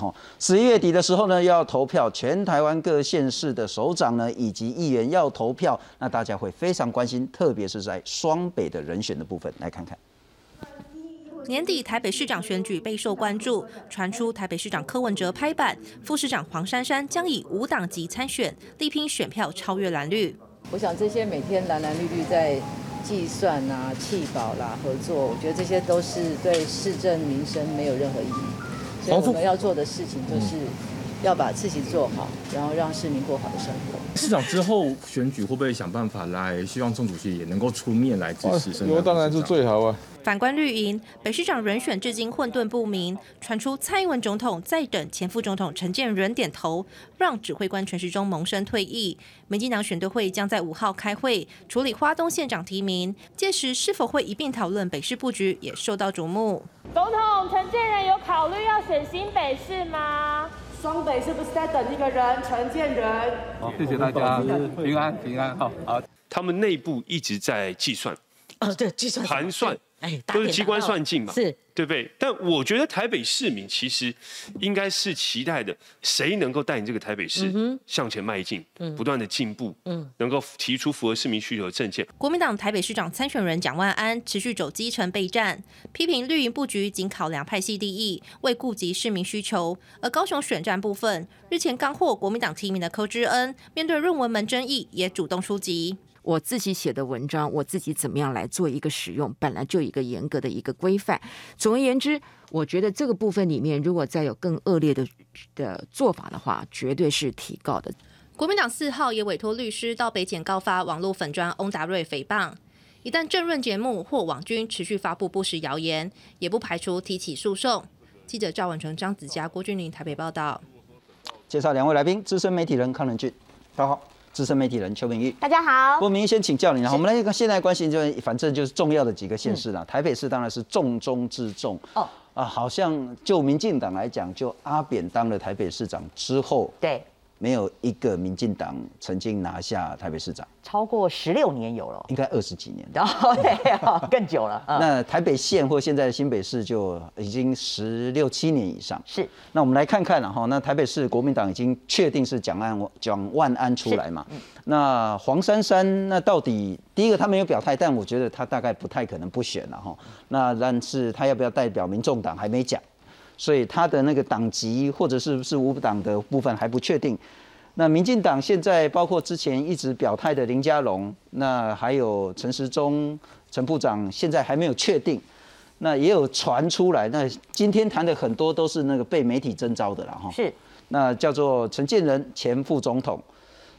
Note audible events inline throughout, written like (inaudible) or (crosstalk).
哈。十一月底的时候呢，要投票，全台湾各县市的首长呢以及议员要投票，那大家会非常关心，特别是在双北的人选的部分，来看看。年底台北市长选举备受关注，传出台北市长柯文哲拍板，副市长黄珊珊将以无党籍参选，力拼选票超越蓝绿。我想这些每天蓝蓝绿绿在计算啊、弃保啦、合作，我觉得这些都是对市政民生没有任何意义。所以我们要做的事情就是要把自己做好，然后让市民过好的生活。市长之后选举会不会想办法来，希望郑主席也能够出面来支持？我当然是最好啊。反观绿营，北市长人选至今混沌不明，传出蔡英文总统在等前副总统陈建仁点头，让指挥官陈时中萌生退役。民进党选队会将在五号开会处理花东县长提名，届时是否会一并讨论北市布局，也受到瞩目。总统陈建仁有考虑要选新北市吗？双北是不是在等一个人？陈建仁。好，谢谢大家，平安平安，好好。他们内部一直在计算，哦，对，计算盘算。哎，都是机关算尽嘛，是，对不对？但我觉得台北市民其实应该是期待的，谁能够带领这个台北市向前迈进，不断的进步，嗯，能够提出符合市民需求的政见。国民党台北市长参选人蒋万安持续走基层备战，批评绿营布局仅考量派系利益，未顾及市民需求。而高雄选战部分，日前刚获国民党提名的柯志恩，面对论文门争议，也主动出击。我自己写的文章，我自己怎么样来做一个使用，本来就一个严格的一个规范。总而言之，我觉得这个部分里面，如果再有更恶劣的的做法的话，绝对是提告的。国民党四号也委托律师到北检告发网络粉砖翁达瑞诽谤。一旦政论节目或网军持续发布不实谣言，也不排除提起诉讼。记者赵文成、张子佳、郭俊霖台北报道。介绍两位来宾：资深媒体人康仁俊，大家好。资深媒体人邱明玉，大家好。郭明玉先请教你，然后我们来看现在关心，就反正就是重要的几个县市了。台北市当然是重中之重哦啊，好像就民进党来讲，就阿扁当了台北市长之后，对。没有一个民进党曾经拿下台北市长，超过十六年有了，应该二十几年，(laughs) 对，更久了。那台北县或现在新北市就已经十六七年以上。是，那我们来看看了哈，那台北市国民党已经确定是蒋安蒋万安出来嘛？那黄珊珊那到底第一个他没有表态，但我觉得他大概不太可能不选了哈。那但是他要不要代表民众党还没讲。所以他的那个党籍或者是不是无党的部分还不确定。那民进党现在包括之前一直表态的林佳龙，那还有陈时中陈部长，现在还没有确定。那也有传出来，那今天谈的很多都是那个被媒体征召的了哈。是。那叫做陈建仁前副总统，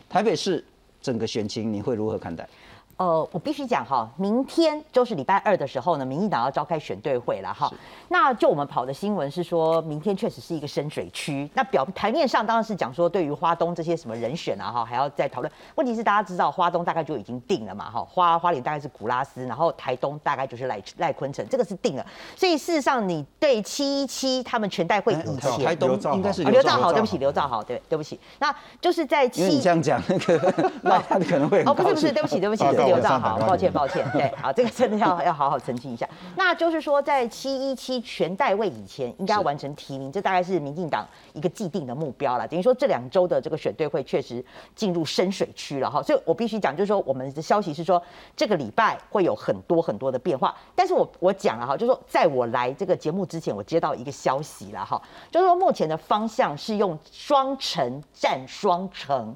台北市整个选情你会如何看待？呃，我必须讲哈，明天就是礼拜二的时候呢，民进党要召开选对会了哈。那就我们跑的新闻是说，明天确实是一个深水区。那表台面上当然是讲说，对于花东这些什么人选啊哈，还要再讨论。问题是大家知道，花东大概就已经定了嘛哈，花花莲大概是古拉斯，然后台东大概就是赖赖坤城，这个是定了。所以事实上，你对七一七他们全代会以前，台东应该是刘兆豪，对不起，刘兆豪，对，对不起。那就是在七，你这样讲那个，(laughs) 那他可能会哦，不是不是，对不起对不起。刘兆好，抱歉抱歉，对，好，这个真的要要好好澄清一下。(laughs) 那就是说，在七一七全代位以前，应该要完成提名，这大概是民进党一个既定的目标了。等于说，这两周的这个选对会确实进入深水区了哈。所以我必须讲，就是说，我们的消息是说，这个礼拜会有很多很多的变化。但是我我讲了哈，就是说，在我来这个节目之前，我接到一个消息了哈，就是说，目前的方向是用双城战双城。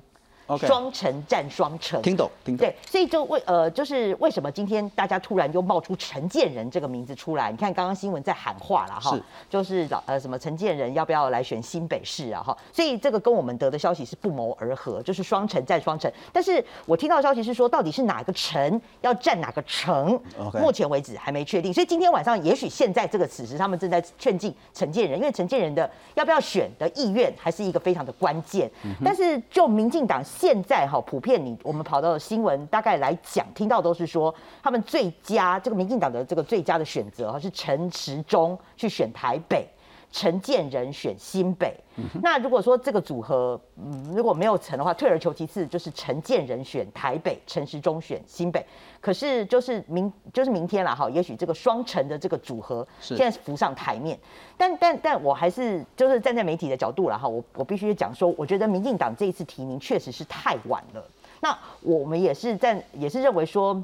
双城战双城，听懂，听懂。对，所以就为呃，就是为什么今天大家突然又冒出陈建仁这个名字出来？你看刚刚新闻在喊话了哈，就是老呃什么陈建仁要不要来选新北市啊哈？所以这个跟我们得的消息是不谋而合，就是双城战双城。但是我听到消息是说，到底是哪个城要占哪个城，目前为止还没确定。所以今天晚上，也许现在这个此时他们正在劝进陈建仁，因为陈建仁的要不要选的意愿还是一个非常的关键。但是就民进党。现在哈，普遍你我们跑到新闻大概来讲，听到都是说他们最佳这个民进党的这个最佳的选择哈是陈时中去选台北。陈建仁选新北。那如果说这个组合，嗯，如果没有成的话，退而求其次，就是陈建仁选台北，陈时中选新北。可是就是明就是明天了哈，也许这个双陈的这个组合现在浮上台面。但但但我还是就是站在媒体的角度了哈，我我必须讲说，我觉得民进党这一次提名确实是太晚了。那我们也是在也是认为说。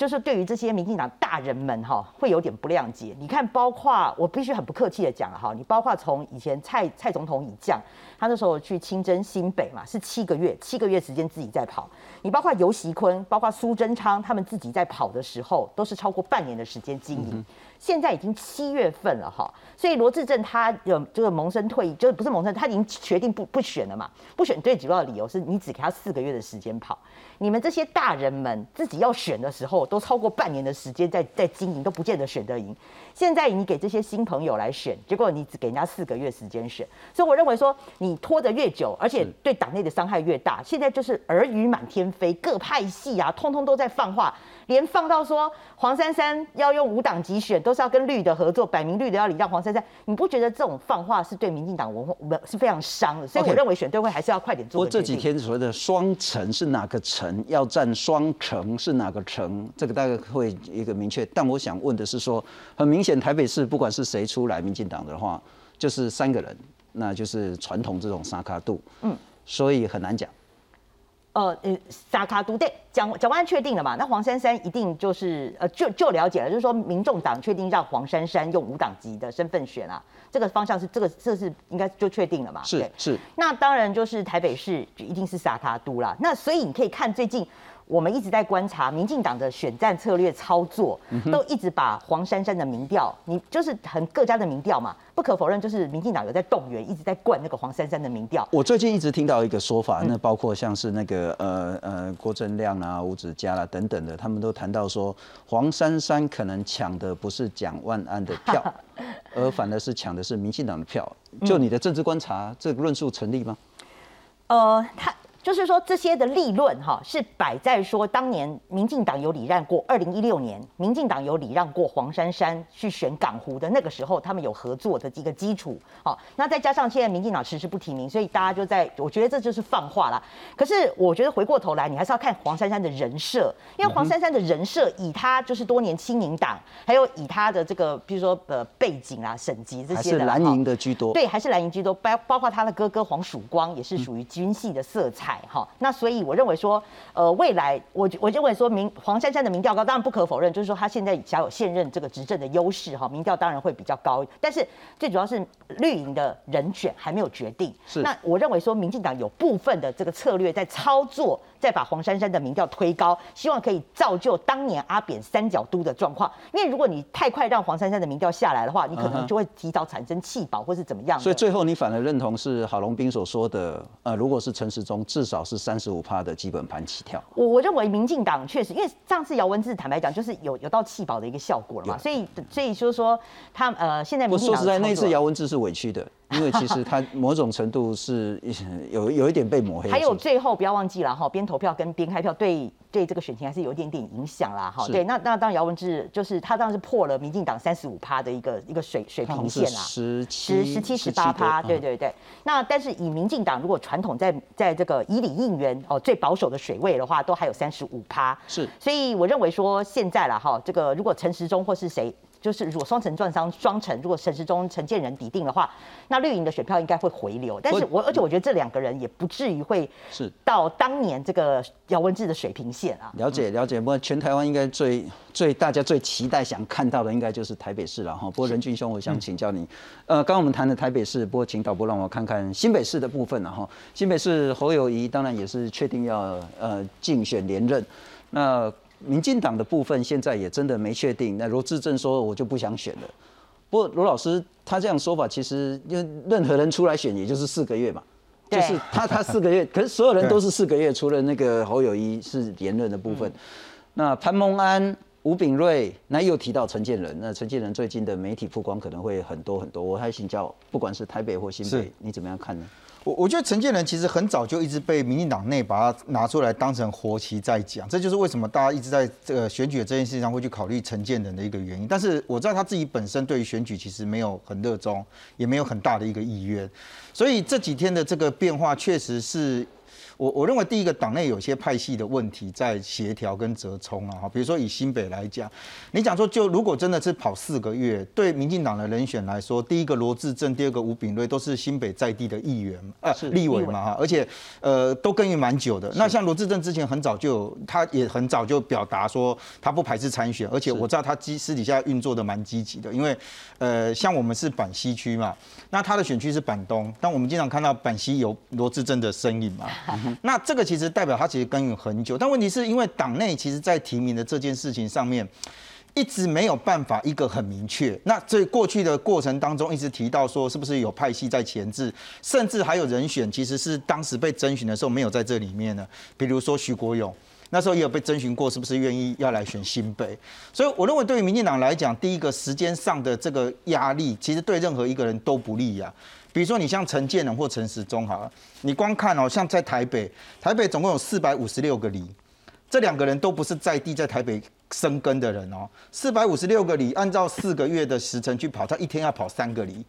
就是对于这些民进党大人们哈，会有点不谅解。你看，包括我必须很不客气的讲哈，你包括从以前蔡蔡总统以降，他那时候去清征新北嘛，是七个月，七个月时间自己在跑。你包括尤习坤，包括苏贞昌，他们自己在跑的时候，都是超过半年的时间经营。现在已经七月份了哈，所以罗志正他有这个萌生退役，就是不是萌生，他已经决定不不选了嘛？不选最主要的理由是你只给他四个月的时间跑。你们这些大人们自己要选的时候，都超过半年的时间在在经营，都不见得选得赢。现在你给这些新朋友来选，结果你只给人家四个月时间选，所以我认为说你拖得越久，而且对党内的伤害越大。现在就是耳语满天飞，各派系啊，通通都在放话。连放到说黄珊珊要用五党籍选，都是要跟绿的合作，摆明绿的要礼让黄珊珊。你不觉得这种放话是对民进党文化是非常伤的？所以我认为选对会还是要快点做。不过这几天所谓的双城是哪个城？要占双城是哪个城？这个大概会一个明确。但我想问的是说，很明显台北市不管是谁出来民进党的话，就是三个人，那就是传统这种沙卡度，嗯，所以很难讲。呃呃，沙卡都对蒋蒋万确定了嘛？那黄珊珊一定就是呃，就就了解了，就是说民众党确定让黄珊珊用无党籍的身份选啊，这个方向是这个这是应该就确定了嘛？是是。那当然就是台北市就一定是沙卡都啦。那所以你可以看最近。我们一直在观察民进党的选战策略操作，都一直把黄珊珊的民调，你就是很各家的民调嘛，不可否认，就是民进党有在动员，一直在灌那个黄珊珊的民调。我最近一直听到一个说法，那包括像是那个呃呃郭正亮啊、吴子嘉啦等等的，他们都谈到说，黄珊珊可能抢的不是蒋万安的票，(laughs) 而反而是抢的是民进党的票。就你的政治观察，这个论述成立吗？呃，他。就是说，这些的立论哈，是摆在说，当年民进党有礼让过，二零一六年民进党有礼让过黄珊珊去选港湖的那个时候，他们有合作的一个基础。好，那再加上现在民进党迟迟不提名，所以大家就在，我觉得这就是放话了。可是我觉得回过头来，你还是要看黄珊珊的人设，因为黄珊珊的人设，以他就是多年亲民党，还有以他的这个，比如说呃背景啊、省级这些的，蓝营的居多。对，还是蓝营居多，包包括他的哥哥黄曙光也是属于军系的色彩。哈，那所以我认为说，呃，未来我我认为说明黄珊珊的民调高，当然不可否认，就是说他现在享有现任这个执政的优势，哈，民调当然会比较高。但是最主要是绿营的人选还没有决定。是。那我认为说，民进党有部分的这个策略在操作，在把黄珊珊的民调推高，希望可以造就当年阿扁三角都的状况。因为如果你太快让黄珊珊的民调下来的话，你可能就会提早产生弃保或是怎么样。所以最后你反而认同是郝龙斌所说的，呃，如果是陈时中，至少是三十五趴的基本盘起跳。我我认为民进党确实，因为上次姚文智坦白讲，就是有有到弃保的一个效果了嘛，所以所以就是说他呃现在我说实在，那次姚文智是委屈的。因为其实他某种程度是有有一点被抹黑。还有最后不要忘记了哈，边投票跟边开票对对这个选情还是有一点点影响啦哈。对，那那当然姚文智就是他当然是破了民进党三十五趴的一个一个水水平线啦，十十十七十八趴，对对对。那但是以民进党如果传统在在这个以理应援哦最保守的水位的话，都还有三十五趴。是，所以我认为说现在了哈，这个如果陈时中或是谁。就是如果双城转商双城，如果陈时中、陈建仁抵定的话，那绿营的选票应该会回流。但是我而且我觉得这两个人也不至于会是到当年这个姚文智的水平线啊。了解了解，不过全台湾应该最最大家最期待想看到的，应该就是台北市了哈。不过任俊兄，我想请教你，呃，刚刚我们谈的台北市，不过请导播让我看看新北市的部分了哈。新北市侯友谊当然也是确定要呃竞选连任，那。民进党的部分现在也真的没确定。那罗志正说，我就不想选了。不过罗老师他这样说法，其实因为任何人出来选，也就是四个月嘛，就是他他四个月，(laughs) 可是所有人都是四个月，除了那个侯友谊是言论的部分。那潘孟安吴炳瑞，那又提到陈建仁，那陈建仁最近的媒体曝光可能会很多很多，我还请教，不管是台北或新北，你怎么样看呢？我我觉得陈建仁其实很早就一直被民进党内把他拿出来当成活棋在讲，这就是为什么大家一直在这个选举的这件事情上会去考虑陈建仁的一个原因。但是我知道他自己本身对于选举其实没有很热衷，也没有很大的一个意愿，所以这几天的这个变化确实是。我我认为第一个党内有些派系的问题在协调跟折冲啊，哈，比如说以新北来讲，你讲说就如果真的是跑四个月，对民进党的人选来说，第一个罗志正，第二个吴炳瑞都是新北在地的议员啊，立委嘛哈，而且呃都耕耘蛮久的。那像罗志正之前很早就他也很早就表达说他不排斥参选，而且我知道他积私底下运作的蛮积极的，因为呃像我们是板西区嘛，那他的选区是板东，但我们经常看到板西有罗志正的身影嘛。(laughs) 那这个其实代表他其实耕耘很久，但问题是因为党内其实在提名的这件事情上面，一直没有办法一个很明确。那在过去的过程当中，一直提到说是不是有派系在前置，甚至还有人选其实是当时被征询的时候没有在这里面呢。比如说徐国勇，那时候也有被征询过，是不是愿意要来选新北？所以我认为对于民进党来讲，第一个时间上的这个压力，其实对任何一个人都不利呀。比如说你像陈建仁或陈时中，哈，你光看哦，像在台北，台北总共有四百五十六个里，这两个人都不是在地在台北生根的人哦。四百五十六个里，按照四个月的时程去跑，他一天要跑三个里，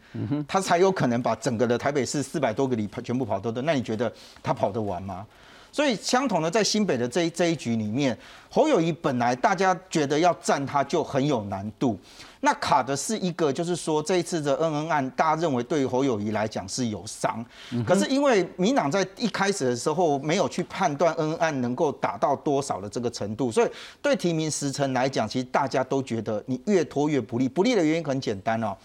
他才有可能把整个的台北市四百多个里跑全部跑透的。那你觉得他跑得完吗？所以相同的，在新北的这一这一局里面，侯友谊本来大家觉得要战他就很有难度。那卡的是一个，就是说这一次的恩恩案，大家认为对于侯友谊来讲是有伤。可是因为民党在一开始的时候没有去判断恩恩案能够打到多少的这个程度，所以对提名时程来讲，其实大家都觉得你越拖越不利。不利的原因很简单哦，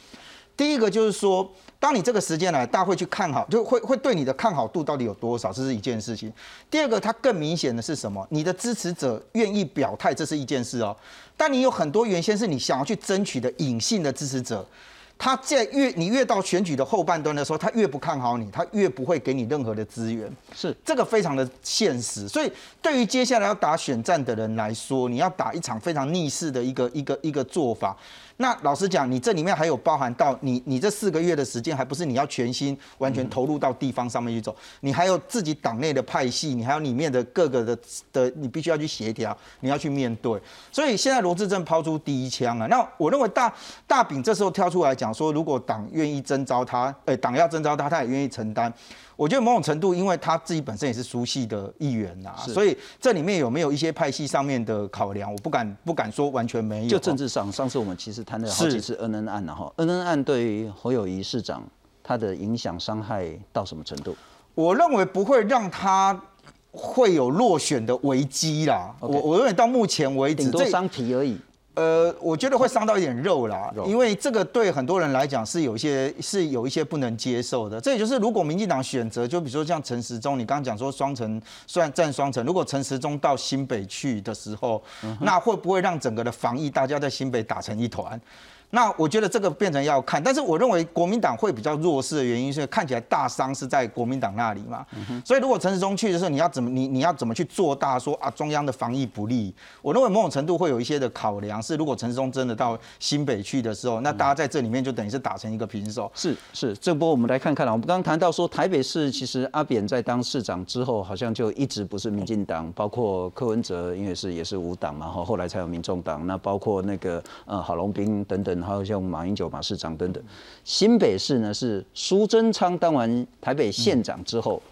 第一个就是说。当你这个时间来，大家会去看好，就会会对你的看好度到底有多少，这是一件事情。第二个，它更明显的是什么？你的支持者愿意表态，这是一件事哦。但你有很多原先是你想要去争取的隐性的支持者，他在越你越到选举的后半段的时候，他越不看好你，他越不会给你任何的资源。是这个非常的现实。所以对于接下来要打选战的人来说，你要打一场非常逆势的一个一个一个做法。那老实讲，你这里面还有包含到你，你这四个月的时间，还不是你要全心完全投入到地方上面去走，你还有自己党内的派系，你还有里面的各个的的，你必须要去协调，你要去面对。所以现在罗志正抛出第一枪啊，那我认为大大饼这时候跳出来讲说，如果党愿意征召他，哎，党要征召他，他也愿意承担。我觉得某种程度，因为他自己本身也是熟悉的议员呐，所以这里面有没有一些派系上面的考量，我不敢不敢说完全没有。就政治上，上次我们其实谈了好几次恩恩案了哈，恩恩案对于侯友谊市长他的影响伤害到什么程度？我认为不会让他会有落选的危机啦。我我认为到目前为止，顶多伤皮而已。呃，我觉得会伤到一点肉啦，因为这个对很多人来讲是有一些是有一些不能接受的。这也就是如果民进党选择，就比如说像陈时中，你刚刚讲说双城算占双城，如果陈时中到新北去的时候，那会不会让整个的防疫大家在新北打成一团？那我觉得这个变成要看，但是我认为国民党会比较弱势的原因是看起来大伤是在国民党那里嘛，所以如果陈时中去的时候，你要怎么你你要怎么去做大说啊中央的防疫不利？我认为某种程度会有一些的考量，是如果陈时中真的到新北去的时候，那大家在这里面就等于是打成一个平手。是是，这波我们来看看了，我们刚刚谈到说台北市其实阿扁在当市长之后，好像就一直不是民进党，包括柯文哲因为是也是无党嘛，后后来才有民众党，那包括那个呃郝龙斌等等。还有像马英九马市长等等，新北市呢是苏贞昌当完台北县长之后，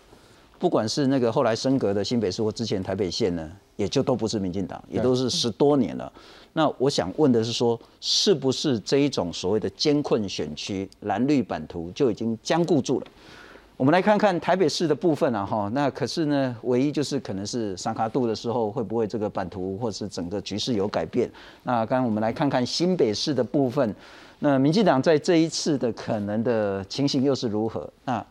不管是那个后来升格的新北市或之前台北县呢，也就都不是民进党，也都是十多年了。那我想问的是说，是不是这一种所谓的艰困选区蓝绿版图就已经僵固住了？我们来看看台北市的部分啊，哈，那可是呢，唯一就是可能是三卡度的时候，会不会这个版图或是整个局势有改变？那刚刚我们来看看新北市的部分，那民进党在这一次的可能的情形又是如何？那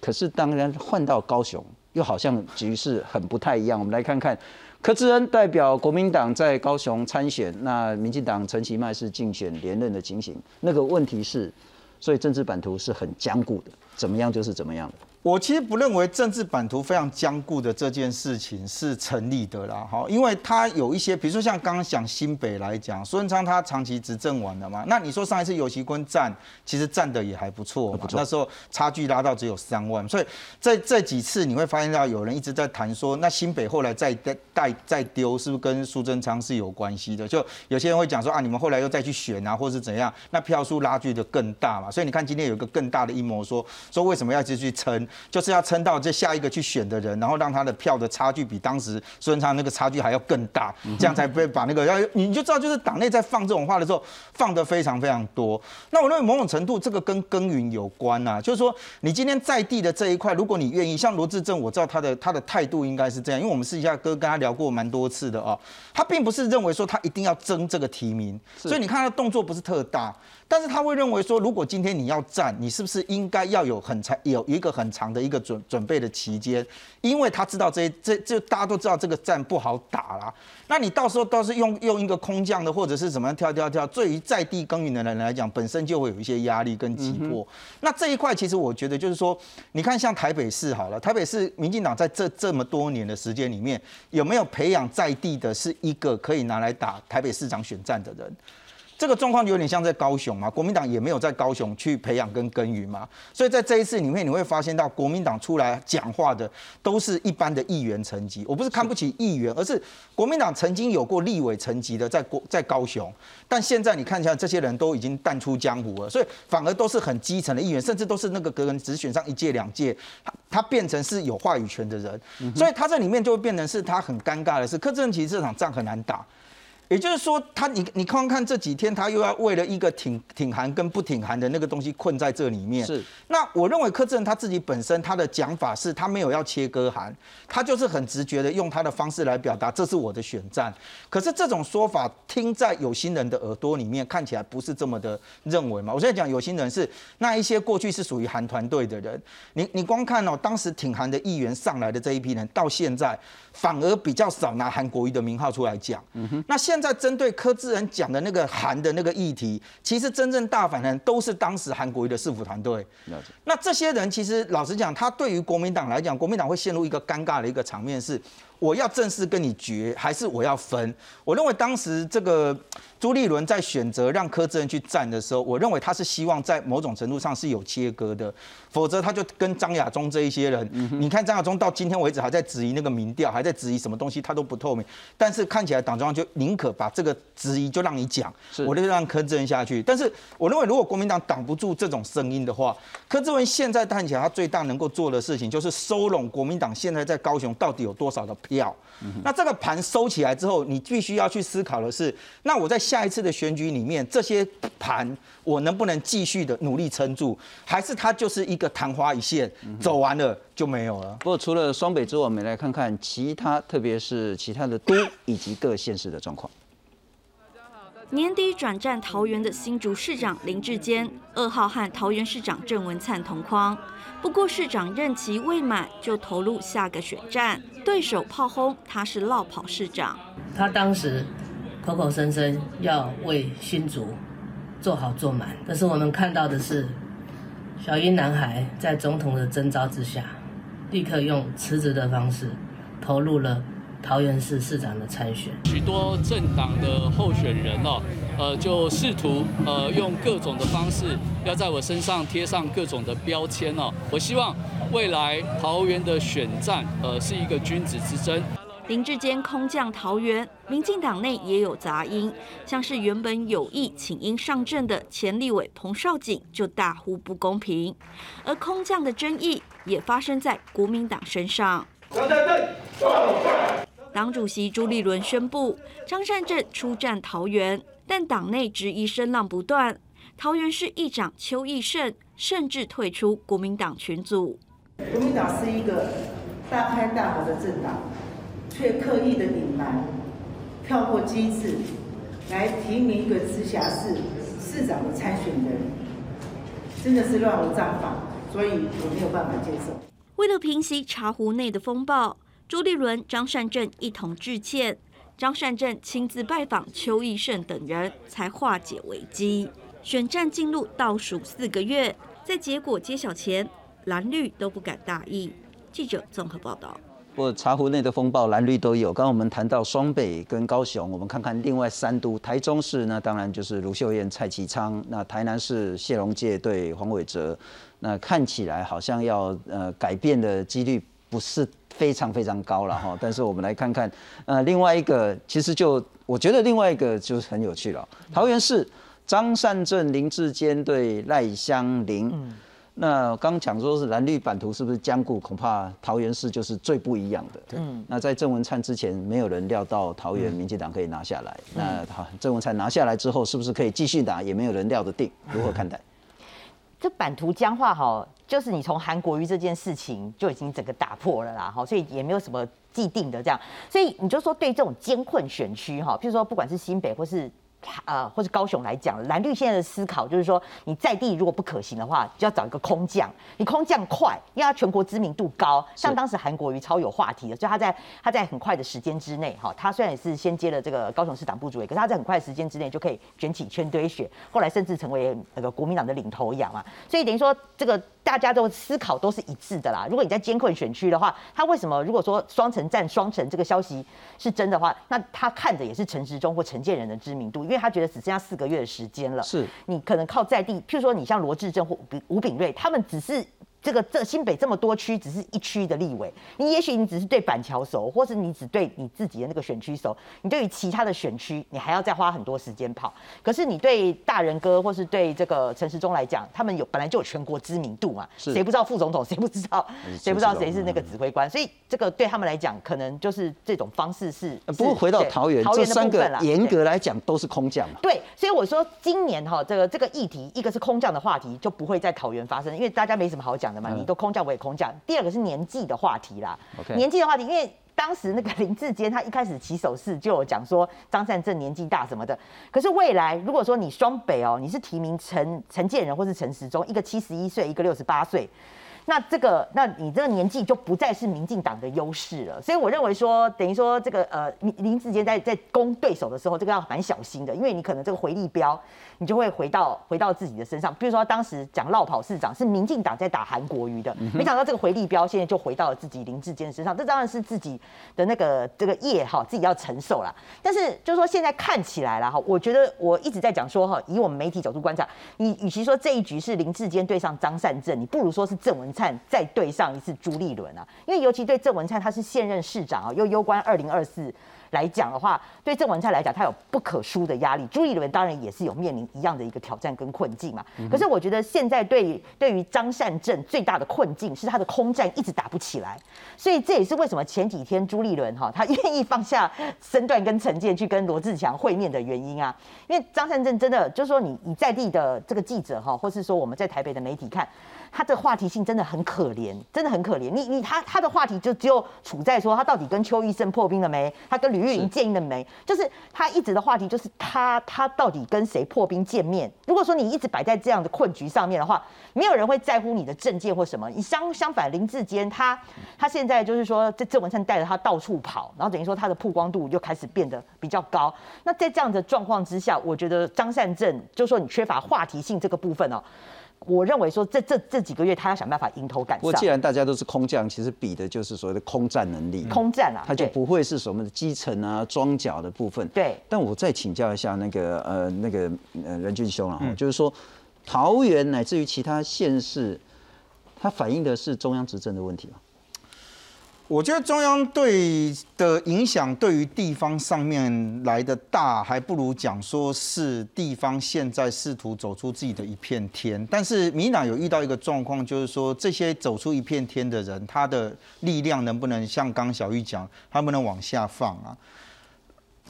可是当然换到高雄，又好像局势很不太一样。我们来看看柯志恩代表国民党在高雄参选，那民进党陈其迈是竞选连任的情形。那个问题是。所以政治版图是很坚固的，怎么样就是怎么样的。我其实不认为政治版图非常坚固的这件事情是成立的啦，哈，因为他有一些，比如说像刚刚讲新北来讲，苏文昌他长期执政完了嘛，那你说上一次尤其坤站，其实站的也还不错嘛，那时候差距拉到只有三万，所以在这几次你会发现到有人一直在谈说，那新北后来再再再丢，是不是跟苏贞昌是有关系的？就有些人会讲说啊，你们后来又再去选啊，或是怎样，那票数拉距的更大嘛，所以你看今天有一个更大的阴谋说，说为什么要继续撑？就是要撑到这下一个去选的人，然后让他的票的差距比当时孙昌那个差距还要更大，这样才不会把那个要你就知道，就是党内在放这种话的时候放的非常非常多。那我认为某种程度这个跟耕耘有关啊，就是说你今天在地的这一块，如果你愿意，像罗志正，我知道他的他的态度应该是这样，因为我们私下哥跟他聊过蛮多次的啊，他并不是认为说他一定要争这个提名，所以你看他的动作不是特大。但是他会认为说，如果今天你要战，你是不是应该要有很长有一个很长的一个准准备的期间？因为他知道这这这大家都知道这个战不好打啦。那你到时候倒是用用一个空降的或者是怎么样跳跳跳，对于在地耕耘的人来讲，本身就会有一些压力跟急迫。那这一块其实我觉得就是说，你看像台北市好了，台北市民进党在这这么多年的时间里面，有没有培养在地的是一个可以拿来打台北市长选战的人？这个状况有点像在高雄嘛，国民党也没有在高雄去培养跟耕耘嘛，所以在这一次里面，你会发现到国民党出来讲话的都是一般的议员层级。我不是看不起议员，而是国民党曾经有过立委层级的在国在高雄，但现在你看一下，这些人都已经淡出江湖了，所以反而都是很基层的议员，甚至都是那个个人只选上一届两届，他他变成是有话语权的人，所以他这里面就会变成是他很尴尬的是，柯震其实这场仗很难打。也就是说，他你你看看这几天，他又要为了一个挺挺韩跟不挺韩的那个东西困在这里面。是。那我认为柯震他自己本身他的讲法是他没有要切割韩，他就是很直觉的用他的方式来表达这是我的选战。可是这种说法听在有心人的耳朵里面，看起来不是这么的认为嘛？我现在讲有心人是那一些过去是属于韩团队的人。你你光看哦，当时挺韩的议员上来的这一批人，到现在反而比较少拿韩国瑜的名号出来讲。嗯哼。那现现在针对柯志恩讲的那个韩的那个议题，其实真正大反的都是当时韩国瑜的市府团队。那这些人其实老实讲，他对于国民党来讲，国民党会陷入一个尴尬的一个场面是。我要正式跟你决，还是我要分？我认为当时这个朱立伦在选择让柯志恩去站的时候，我认为他是希望在某种程度上是有切割的，否则他就跟张亚中这一些人，你看张亚中到今天为止还在质疑那个民调，还在质疑什么东西，他都不透明。但是看起来党中央就宁可把这个质疑就让你讲，我就让柯志文下去。但是我认为如果国民党挡不住这种声音的话，柯志文现在看起来他最大能够做的事情就是收拢国民党现在在高雄到底有多少的。票，那这个盘收起来之后，你必须要去思考的是，那我在下一次的选举里面，这些盘我能不能继续的努力撑住，还是它就是一个昙花一现，走完了就没有了？不过除了双北之外，我们来看看其他，特别是其他的都以及各县市的状况。年底转战桃园的新竹市长林志坚，二号和桃园市长郑文灿同框。不过市长任期未满就投入下个选战，对手炮轰他是落跑市长。他当时口口声声要为新竹做好做满，但是我们看到的是，小英男孩在总统的征召之下，立刻用辞职的方式投入了。桃园市市长的参选，许多政党的候选人哦，呃，就试图呃用各种的方式，要在我身上贴上各种的标签哦。我希望未来桃园的选战，呃，是一个君子之争。林志坚空降桃园，民进党内也有杂音，像是原本有意请缨上阵的前立委彭少景就大呼不公平，而空降的争议也发生在国民党身上。党主席朱立伦宣布张善政出战桃园，但党内质疑声浪不断。桃园市议长邱义胜甚至退出国民党群组。国民党是一个大开大合的政党，却刻意的隐瞒，跳过机制来提名一个直辖市市长的参选人，真的是乱无章法，所以我没有办法接受。为了平息茶壶内的风暴。朱立伦、张善政一同致歉，张善政亲自拜访邱义胜等人，才化解危机。选战进入倒数四个月，在结果揭晓前，蓝绿都不敢大意。记者综合报道。不茶壶内的风暴，蓝绿都有。刚刚我们谈到双北跟高雄，我们看看另外三都，台中市那当然就是卢秀燕、蔡其昌，那台南市谢龙介对黄伟哲，那看起来好像要呃改变的几率不是非常非常高了 (laughs) 哈。但是我们来看看，呃，另外一个其实就我觉得另外一个就是很有趣了，桃园市张善政、林志坚对赖香林。那刚讲说是蓝绿版图是不是僵固？恐怕桃园市就是最不一样的。嗯，那在郑文灿之前，没有人料到桃园民进党可以拿下来。那好，郑文灿拿下来之后，是不是可以继续打？也没有人料得定。如何看待？这版图僵化哈，就是你从韩国瑜这件事情就已经整个打破了啦。哈，所以也没有什么既定的这样。所以你就说对这种艰困选区哈，譬如说不管是新北或是。呃，或者高雄来讲，蓝绿现在的思考就是说，你在地如果不可行的话，就要找一个空降。你空降快，因为他全国知名度高，像当时韩国瑜超有话题的，所以他在他在很快的时间之内，哈，他虽然也是先接了这个高雄市党部主委，可是他在很快的时间之内就可以卷起圈堆雪，后来甚至成为那个国民党的领头羊嘛。所以等于说这个。大家都思考都是一致的啦。如果你在监控选区的话，他为什么如果说双城战双城这个消息是真的话，那他看着也是陈时中或陈建仁的知名度，因为他觉得只剩下四个月的时间了。是你可能靠在地，譬如说你像罗志正或吴炳瑞，他们只是。这个这新北这么多区，只是一区的立委，你也许你只是对板桥熟，或是你只对你自己的那个选区熟，你对于其他的选区，你还要再花很多时间跑。可是你对大人哥或是对这个陈时中来讲，他们有本来就有全国知名度嘛，谁不知道副总统，谁不知道，谁不知道谁是那个指挥官，所以这个对他们来讲，可能就是这种方式是。不过回到桃园，这三个严格来讲都是空降嘛。对，所以我说今年哈，这个这个议题，一个是空降的话题，就不会在桃园发生，因为大家没什么好讲。你都空降，我也空降。第二个是年纪的话题啦，年纪的话题，因为当时那个林志坚他一开始起手势就有讲说张善政年纪大什么的。可是未来如果说你双北哦，你是提名陈陈建仁或是陈时中，一个七十一岁，一个六十八岁。那这个，那你这个年纪就不再是民进党的优势了，所以我认为说，等于说这个呃林林志杰在在攻对手的时候，这个要蛮小心的，因为你可能这个回力标，你就会回到回到自己的身上。比如说当时讲绕跑市长是民进党在打韩国瑜的，没想到这个回力标现在就回到了自己林志坚身上，这当然是自己的那个这个业哈，自己要承受了。但是就是说现在看起来了哈，我觉得我一直在讲说哈，以我们媒体角度观察，你与其说这一局是林志坚对上张善政，你不如说是郑文。灿再对上一次朱立伦啊，因为尤其对郑文灿他是现任市长啊，又攸关二零二四来讲的话，对郑文灿来讲，他有不可输的压力。朱立伦当然也是有面临一样的一个挑战跟困境嘛。可是我觉得现在对对于张善政最大的困境是他的空战一直打不起来，所以这也是为什么前几天朱立伦哈他愿意放下身段跟陈建去跟罗志强会面的原因啊，因为张善政真的就是说你你在地的这个记者哈，或是说我们在台北的媒体看。他的话题性真的很可怜，真的很可怜。你你他他的话题就只有处在说他到底跟邱医生破冰了没？他跟吕玉玲见了没？就是他一直的话题就是他他到底跟谁破冰见面？如果说你一直摆在这样的困局上面的话，没有人会在乎你的证件或什么。你相相反，林志坚他他现在就是说这郑文灿带着他到处跑，然后等于说他的曝光度又开始变得比较高。那在这样的状况之下，我觉得张善政就说你缺乏话题性这个部分哦。我认为说，这这这几个月，他要想办法迎头赶上。不过，既然大家都是空降，其实比的就是所谓的空战能力。空战啊，他就不会是什么基层啊、装甲的部分。对。但我再请教一下那个呃那个呃任俊兄啊，就是说桃园乃至于其他县市，它反映的是中央执政的问题吗？我觉得中央对的影响对于地方上面来的大，还不如讲说是地方现在试图走出自己的一片天。但是民党有遇到一个状况，就是说这些走出一片天的人，他的力量能不能像刚小玉讲，他不能往下放啊？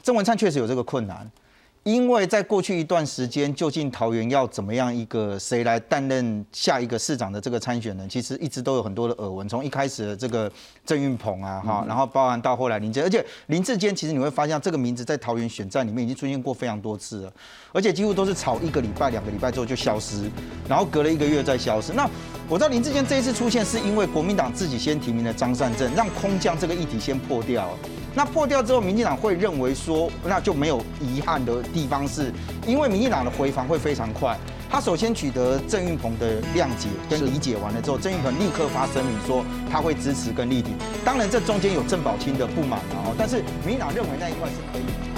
郑文灿确实有这个困难。因为在过去一段时间，究竟桃园要怎么样一个谁来担任下一个市长的这个参选人，其实一直都有很多的耳闻。从一开始的这个郑运鹏啊，哈，然后包含到后来林志，而且林志坚其实你会发现这个名字在桃园选战里面已经出现过非常多次了，而且几乎都是炒一个礼拜、两个礼拜之后就消失，然后隔了一个月再消失。那我知道林志坚这一次出现是因为国民党自己先提名了张善政，让空降这个议题先破掉。那破掉之后，民进党会认为说，那就没有遗憾的地方，是因为民进党的回防会非常快。他首先取得郑运鹏的谅解跟理解完了之后，郑运鹏立刻发声明说他会支持跟力挺。当然这中间有郑宝清的不满啊，但是民进党认为那一块是可以。